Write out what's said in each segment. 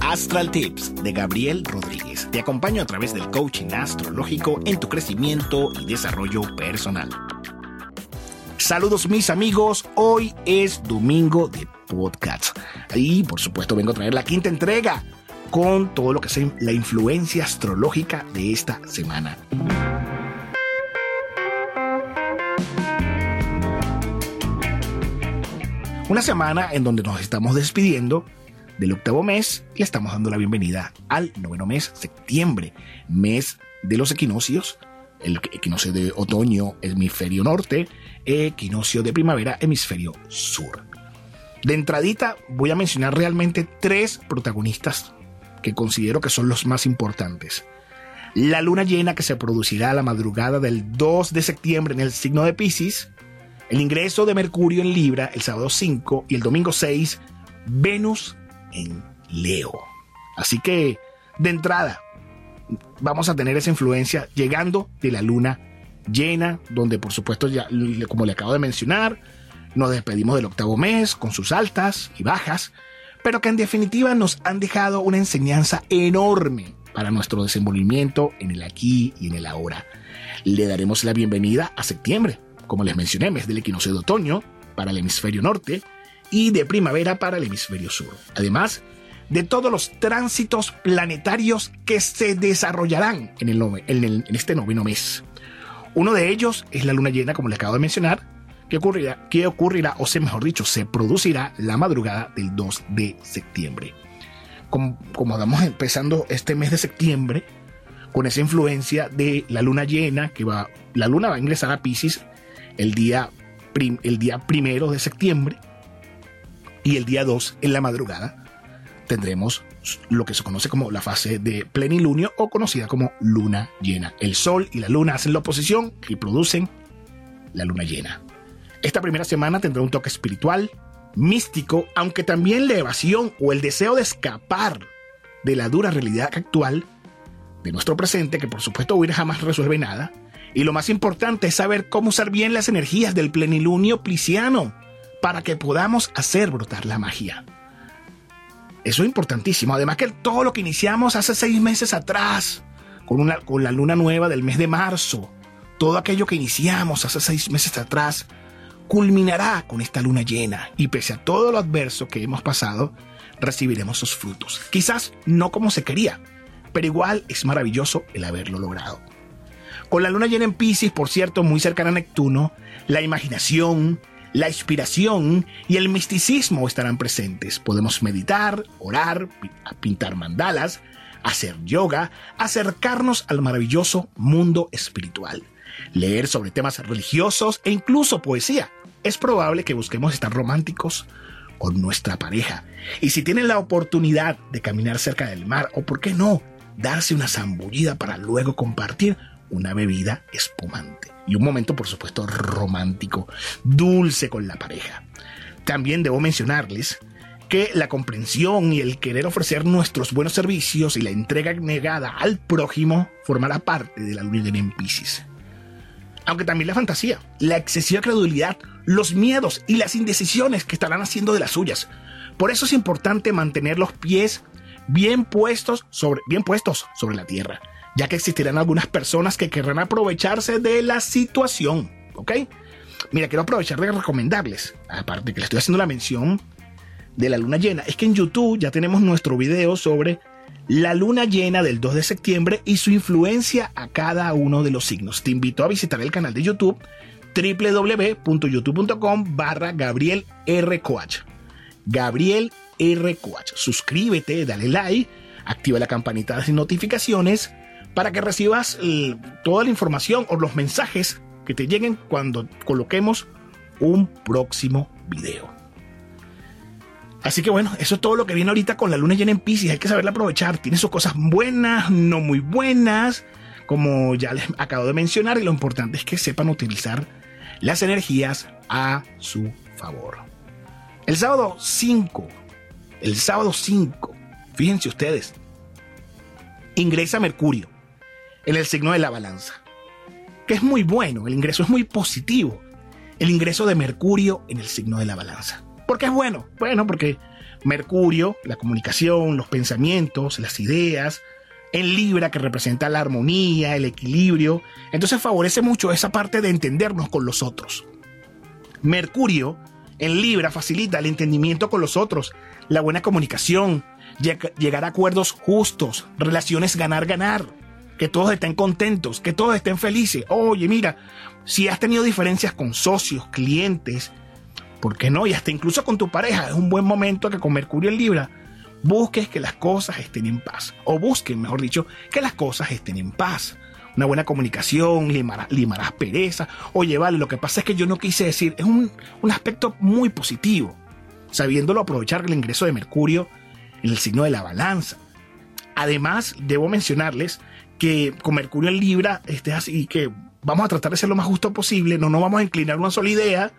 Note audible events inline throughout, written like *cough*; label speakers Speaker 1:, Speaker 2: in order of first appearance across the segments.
Speaker 1: Astral Tips de Gabriel Rodríguez. Te acompaño a través del coaching astrológico en tu crecimiento y desarrollo personal. Saludos mis amigos, hoy es domingo de podcast. Y por supuesto vengo a traer la quinta entrega con todo lo que es la influencia astrológica de esta semana. Una semana en donde nos estamos despidiendo del octavo mes y estamos dando la bienvenida al noveno mes, septiembre, mes de los equinoccios, el equinoccio de otoño, hemisferio norte, equinoccio de primavera, hemisferio sur. De entradita voy a mencionar realmente tres protagonistas que considero que son los más importantes. La luna llena que se producirá a la madrugada del 2 de septiembre en el signo de Pisces, el ingreso de Mercurio en Libra el sábado 5 y el domingo 6, Venus en Leo. Así que, de entrada, vamos a tener esa influencia llegando de la luna llena, donde por supuesto, ya, como le acabo de mencionar, nos despedimos del octavo mes con sus altas y bajas, pero que en definitiva nos han dejado una enseñanza enorme para nuestro desenvolvimiento en el aquí y en el ahora. Le daremos la bienvenida a septiembre, como les mencioné, mes del equinoccio de otoño para el hemisferio norte y de primavera para el hemisferio sur. Además, de todos los tránsitos planetarios que se desarrollarán en, el, en, este noveno mes. Uno de ellos es la luna llena, como les acabo de mencionar, que ocurrirá, que ocurrirá, o sea, mejor dicho, se producirá la madrugada del 2 de septiembre. Como, como vamos empezando este mes de septiembre, con esa influencia de la luna llena, que va, la luna va a ingresar a Pisces el día, el día primero de septiembre, y el día 2 en la madrugada tendremos lo que se conoce como la fase de plenilunio o conocida como luna llena. El sol y la luna hacen la oposición y producen la luna llena. Esta primera semana tendrá un toque espiritual, místico, aunque también la evasión o el deseo de escapar de la dura realidad actual de nuestro presente, que por supuesto huir jamás resuelve nada. Y lo más importante es saber cómo usar bien las energías del plenilunio plisiano para que podamos hacer brotar la magia. Eso es importantísimo. Además que todo lo que iniciamos hace seis meses atrás, con, una, con la luna nueva del mes de marzo, todo aquello que iniciamos hace seis meses atrás, culminará con esta luna llena y pese a todo lo adverso que hemos pasado, recibiremos sus frutos. Quizás no como se quería, pero igual es maravilloso el haberlo logrado. Con la luna llena en Pisces, por cierto, muy cercana a Neptuno, la imaginación, la inspiración y el misticismo estarán presentes. Podemos meditar, orar, pintar mandalas, hacer yoga, acercarnos al maravilloso mundo espiritual, leer sobre temas religiosos e incluso poesía. Es probable que busquemos estar románticos con nuestra pareja. Y si tienen la oportunidad de caminar cerca del mar, o por qué no, darse una zambullida para luego compartir una bebida espumante y un momento, por supuesto, romántico, dulce con la pareja. También debo mencionarles que la comprensión y el querer ofrecer nuestros buenos servicios y la entrega negada al prójimo formará parte de la luna en Pisces. Aunque también la fantasía, la excesiva credulidad, los miedos y las indecisiones que estarán haciendo de las suyas. Por eso es importante mantener los pies bien puestos sobre, bien puestos sobre la tierra ya que existirán algunas personas que querrán aprovecharse de la situación, ¿ok? Mira, quiero aprovechar de recomendarles, aparte que le estoy haciendo la mención de la luna llena, es que en YouTube ya tenemos nuestro video sobre la luna llena del 2 de septiembre y su influencia a cada uno de los signos. Te invito a visitar el canal de YouTube www.youtube.com barra Gabriel R. Coach. Gabriel R. Coach. Suscríbete, dale like, activa la campanita de notificaciones para que recibas toda la información o los mensajes que te lleguen cuando coloquemos un próximo video. Así que bueno, eso es todo lo que viene ahorita con la luna llena en Pisces. Hay que saberla aprovechar. Tiene sus cosas buenas, no muy buenas, como ya les acabo de mencionar. Y lo importante es que sepan utilizar las energías a su favor. El sábado 5, el sábado 5, fíjense ustedes, ingresa Mercurio en el signo de la balanza, que es muy bueno, el ingreso es muy positivo, el ingreso de Mercurio en el signo de la balanza. ¿Por qué es bueno? Bueno, porque Mercurio, la comunicación, los pensamientos, las ideas, en Libra, que representa la armonía, el equilibrio. Entonces favorece mucho esa parte de entendernos con los otros. Mercurio en Libra facilita el entendimiento con los otros, la buena comunicación, llegar a acuerdos justos, relaciones ganar-ganar, que todos estén contentos, que todos estén felices. Oye, mira, si has tenido diferencias con socios, clientes, ¿por qué no? Y hasta incluso con tu pareja, es un buen momento que con Mercurio en Libra busques que las cosas estén en paz. O busquen, mejor dicho, que las cosas estén en paz. Una buena comunicación, limarás, pereza. Oye, vale, lo que pasa es que yo no quise decir. Es un, un aspecto muy positivo. Sabiéndolo aprovechar el ingreso de Mercurio en el signo de la balanza. Además, debo mencionarles que con Mercurio en Libra, este así que vamos a tratar de ser lo más justo posible, no nos vamos a inclinar una sola idea,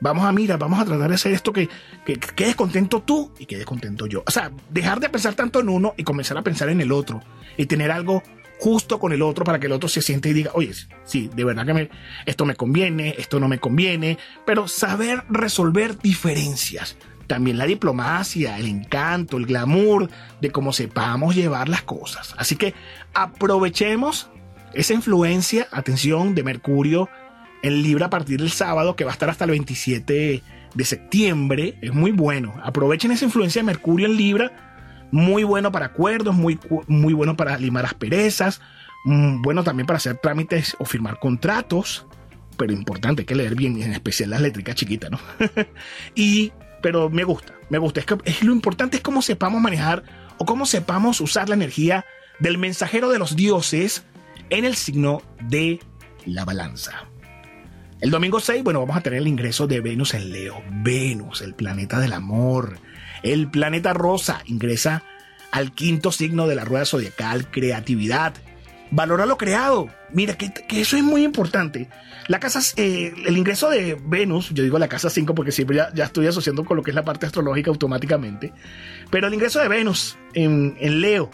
Speaker 1: vamos a mirar, vamos a tratar de hacer esto que, que, quedes contento tú y quedes contento yo. O sea, dejar de pensar tanto en uno y comenzar a pensar en el otro y tener algo justo con el otro para que el otro se siente y diga, oye, sí, de verdad que esto me conviene, esto no me conviene, pero saber resolver diferencias. También la diplomacia, el encanto, el glamour de cómo sepamos llevar las cosas. Así que aprovechemos esa influencia, atención, de Mercurio en Libra a partir del sábado, que va a estar hasta el 27 de septiembre. Es muy bueno. Aprovechen esa influencia de Mercurio en Libra. Muy bueno para acuerdos, muy, muy bueno para limar asperezas. Mm, bueno también para hacer trámites o firmar contratos. Pero importante, que leer bien, en especial las létricas chiquitas, ¿no? *laughs* y, pero me gusta, me gusta. Es, lo importante es cómo sepamos manejar o cómo sepamos usar la energía del mensajero de los dioses en el signo de la balanza. El domingo 6, bueno, vamos a tener el ingreso de Venus en Leo. Venus, el planeta del amor. El planeta rosa ingresa al quinto signo de la rueda zodiacal, creatividad. Valora lo creado. Mira, que, eso es muy importante. La casa, eh, el ingreso de Venus, yo digo la casa 5 porque siempre ya, estoy asociando con lo que es la parte astrológica automáticamente. Pero el ingreso de Venus en, Leo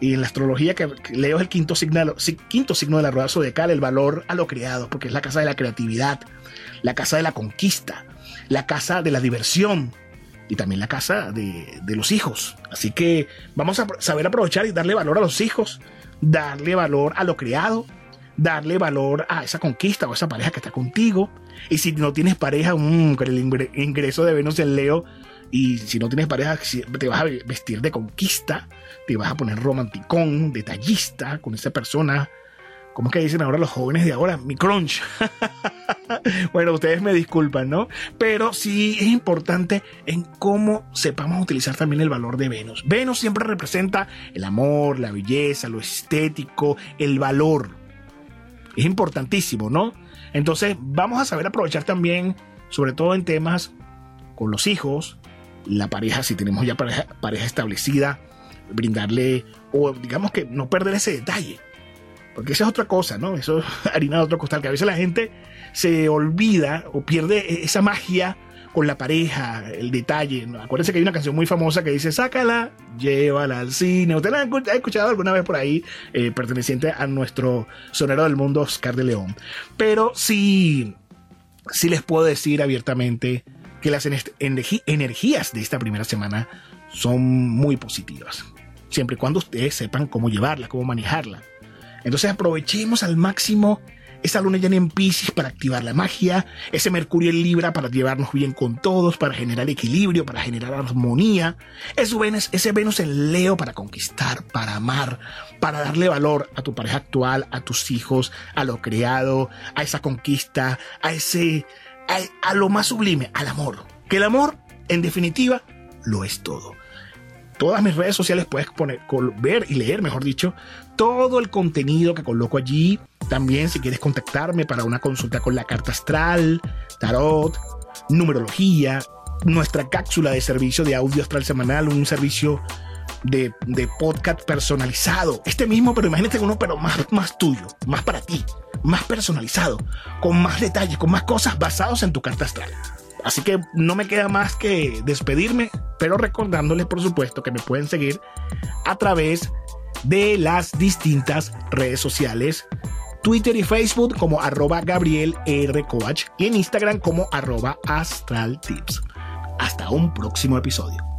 Speaker 1: y en la astrología que Leo es el quinto signo, quinto signo de la rueda zodiacal, el valor a lo creado, porque es la casa de la creatividad, la casa de la conquista, la casa de la diversión y también la casa de los hijos. Así que vamos a saber aprovechar y darle valor a los hijos, darle valor a lo creado, darle valor a esa conquista o esa pareja que está contigo. Y si no tienes pareja, con el ingreso de Venus en Leo, y si no tienes pareja, te vas a vestir de conquista, te vas a poner romanticón, detallista con esa persona. ¿Cómo es que dicen ahora los jóvenes de ahora? Mi crunch. *laughs* bueno, ustedes me disculpan, ¿no? Pero sí es importante en cómo sepamos utilizar también el valor de Venus. Venus siempre representa el amor, la belleza, lo estético, el valor. Es importantísimo, ¿no? Entonces vamos a saber aprovechar también, sobre todo en temas con los hijos, la pareja, si tenemos ya pareja, pareja establecida, brindarle, o digamos que no perder ese detalle. Porque esa es otra cosa, ¿no? Eso es *laughs* harina de otro costal, que a veces la gente se olvida o pierde e-, esa magia con la pareja, el detalle. Acuérdense que hay una canción muy famosa que dice, sácala, llévala al cine. Usted la ha escuchado alguna vez por ahí, eh, perteneciente a nuestro sonero del mundo, Oscar de León. Pero sí, sí les puedo decir abiertamente que las energías de esta primera semana son muy positivas siempre y cuando ustedes sepan cómo llevarla, cómo manejarla. Entonces aprovechemos al máximo esa luna llena en Pisces para activar la magia, ese Mercurio en Libra para llevarnos bien con todos, para generar equilibrio, para generar armonía, ese Venus, ese Venus en Leo para conquistar, para amar, para darle valor a tu pareja actual, a tus hijos, a lo creado, a esa conquista, a ese, a, a lo más sublime, al amor. Que el amor, en definitiva, lo es todo todas mis redes sociales puedes poner, ver y leer, mejor dicho, todo el contenido que coloco allí. También si quieres contactarme para una consulta con la carta astral, tarot, numerología, nuestra cápsula de servicio de audio astral semanal, un servicio de, podcast personalizado. Este mismo, pero imagínate uno, pero más, más tuyo, más para ti, más personalizado, con más detalles, con más cosas basados en tu carta astral. Así que no me queda más que despedirme, pero recordándoles por supuesto que me pueden seguir a través de las distintas redes sociales. Twitter y Facebook como arroba Gabriel y en Instagram como arroba Astral Tips. Hasta un próximo episodio.